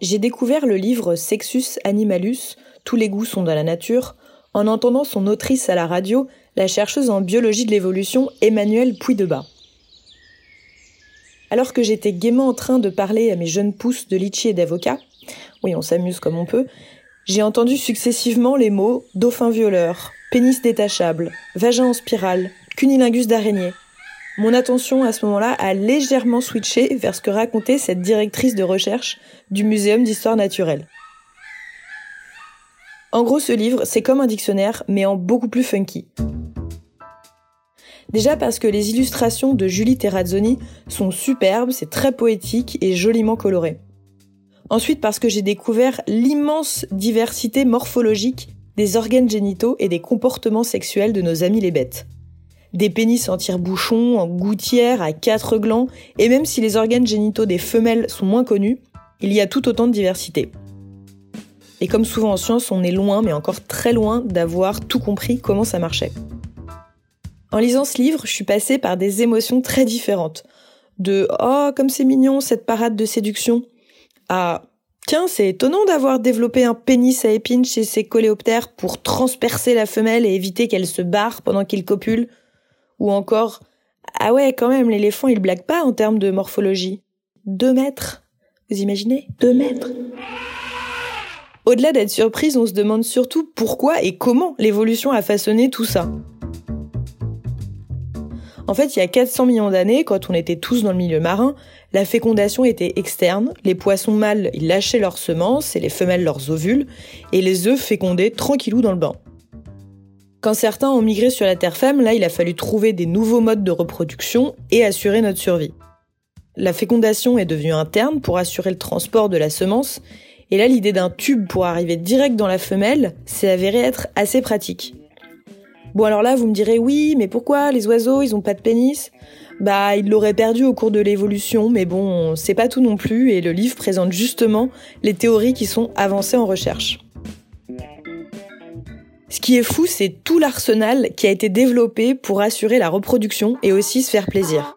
J'ai découvert le livre Sexus Animalus, Tous les goûts sont dans la nature, en entendant son autrice à la radio, la chercheuse en biologie de l'évolution Emmanuelle Puydebas. Alors que j'étais gaiement en train de parler à mes jeunes pousses de litchi et d'avocat, oui on s'amuse comme on peut, j'ai entendu successivement les mots dauphin violeur, pénis détachable, vagin en spirale, cunilingus d'araignée. Mon attention à ce moment-là a légèrement switché vers ce que racontait cette directrice de recherche du Muséum d'histoire naturelle. En gros, ce livre, c'est comme un dictionnaire, mais en beaucoup plus funky. Déjà parce que les illustrations de Julie Terrazzoni sont superbes, c'est très poétique et joliment coloré. Ensuite parce que j'ai découvert l'immense diversité morphologique des organes génitaux et des comportements sexuels de nos amis les bêtes des pénis en tire-bouchon, en gouttière, à quatre glands, et même si les organes génitaux des femelles sont moins connus, il y a tout autant de diversité. Et comme souvent en science, on est loin, mais encore très loin, d'avoir tout compris comment ça marchait. En lisant ce livre, je suis passée par des émotions très différentes. De Oh, comme c'est mignon cette parade de séduction à Tiens, c'est étonnant d'avoir développé un pénis à épines chez ces coléoptères pour transpercer la femelle et éviter qu'elle se barre pendant qu'il copule. Ou encore, ah ouais, quand même, l'éléphant, il blague pas en termes de morphologie. Deux mètres. Vous imaginez? Deux mètres. Au-delà d'être surprise, on se demande surtout pourquoi et comment l'évolution a façonné tout ça. En fait, il y a 400 millions d'années, quand on était tous dans le milieu marin, la fécondation était externe, les poissons mâles ils lâchaient leurs semences et les femelles leurs ovules, et les œufs fécondaient tranquillou dans le bain. Quand certains ont migré sur la terre femme, là, il a fallu trouver des nouveaux modes de reproduction et assurer notre survie. La fécondation est devenue interne pour assurer le transport de la semence, et là, l'idée d'un tube pour arriver direct dans la femelle s'est avérée être assez pratique. Bon, alors là, vous me direz, oui, mais pourquoi les oiseaux, ils ont pas de pénis? Bah, ils l'auraient perdu au cours de l'évolution, mais bon, c'est pas tout non plus, et le livre présente justement les théories qui sont avancées en recherche. Ce qui est fou, c'est tout l'arsenal qui a été développé pour assurer la reproduction et aussi se faire plaisir.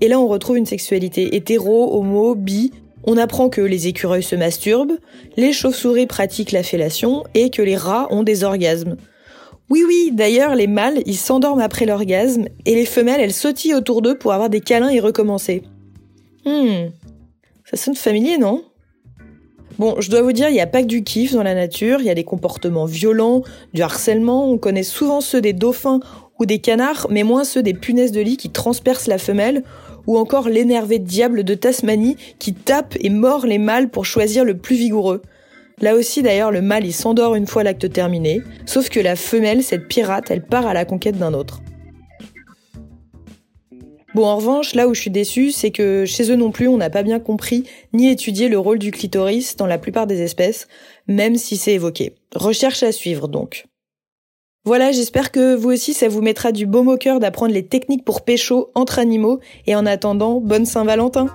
Et là, on retrouve une sexualité hétéro, homo, bi. On apprend que les écureuils se masturbent, les chauves-souris pratiquent la fellation et que les rats ont des orgasmes. Oui, oui, d'ailleurs, les mâles, ils s'endorment après l'orgasme et les femelles, elles sautillent autour d'eux pour avoir des câlins et recommencer. Hmm, ça sonne familier, non? Bon, je dois vous dire, il n'y a pas que du kiff dans la nature, il y a des comportements violents, du harcèlement, on connaît souvent ceux des dauphins ou des canards, mais moins ceux des punaises de lit qui transpercent la femelle, ou encore l'énervé diable de Tasmanie qui tape et mord les mâles pour choisir le plus vigoureux. Là aussi d'ailleurs le mâle il s'endort une fois l'acte terminé, sauf que la femelle, cette pirate, elle part à la conquête d'un autre. Bon, en revanche, là où je suis déçue, c'est que chez eux non plus, on n'a pas bien compris ni étudié le rôle du clitoris dans la plupart des espèces, même si c'est évoqué. Recherche à suivre donc. Voilà, j'espère que vous aussi ça vous mettra du baume au cœur d'apprendre les techniques pour pécho entre animaux et en attendant, bonne Saint-Valentin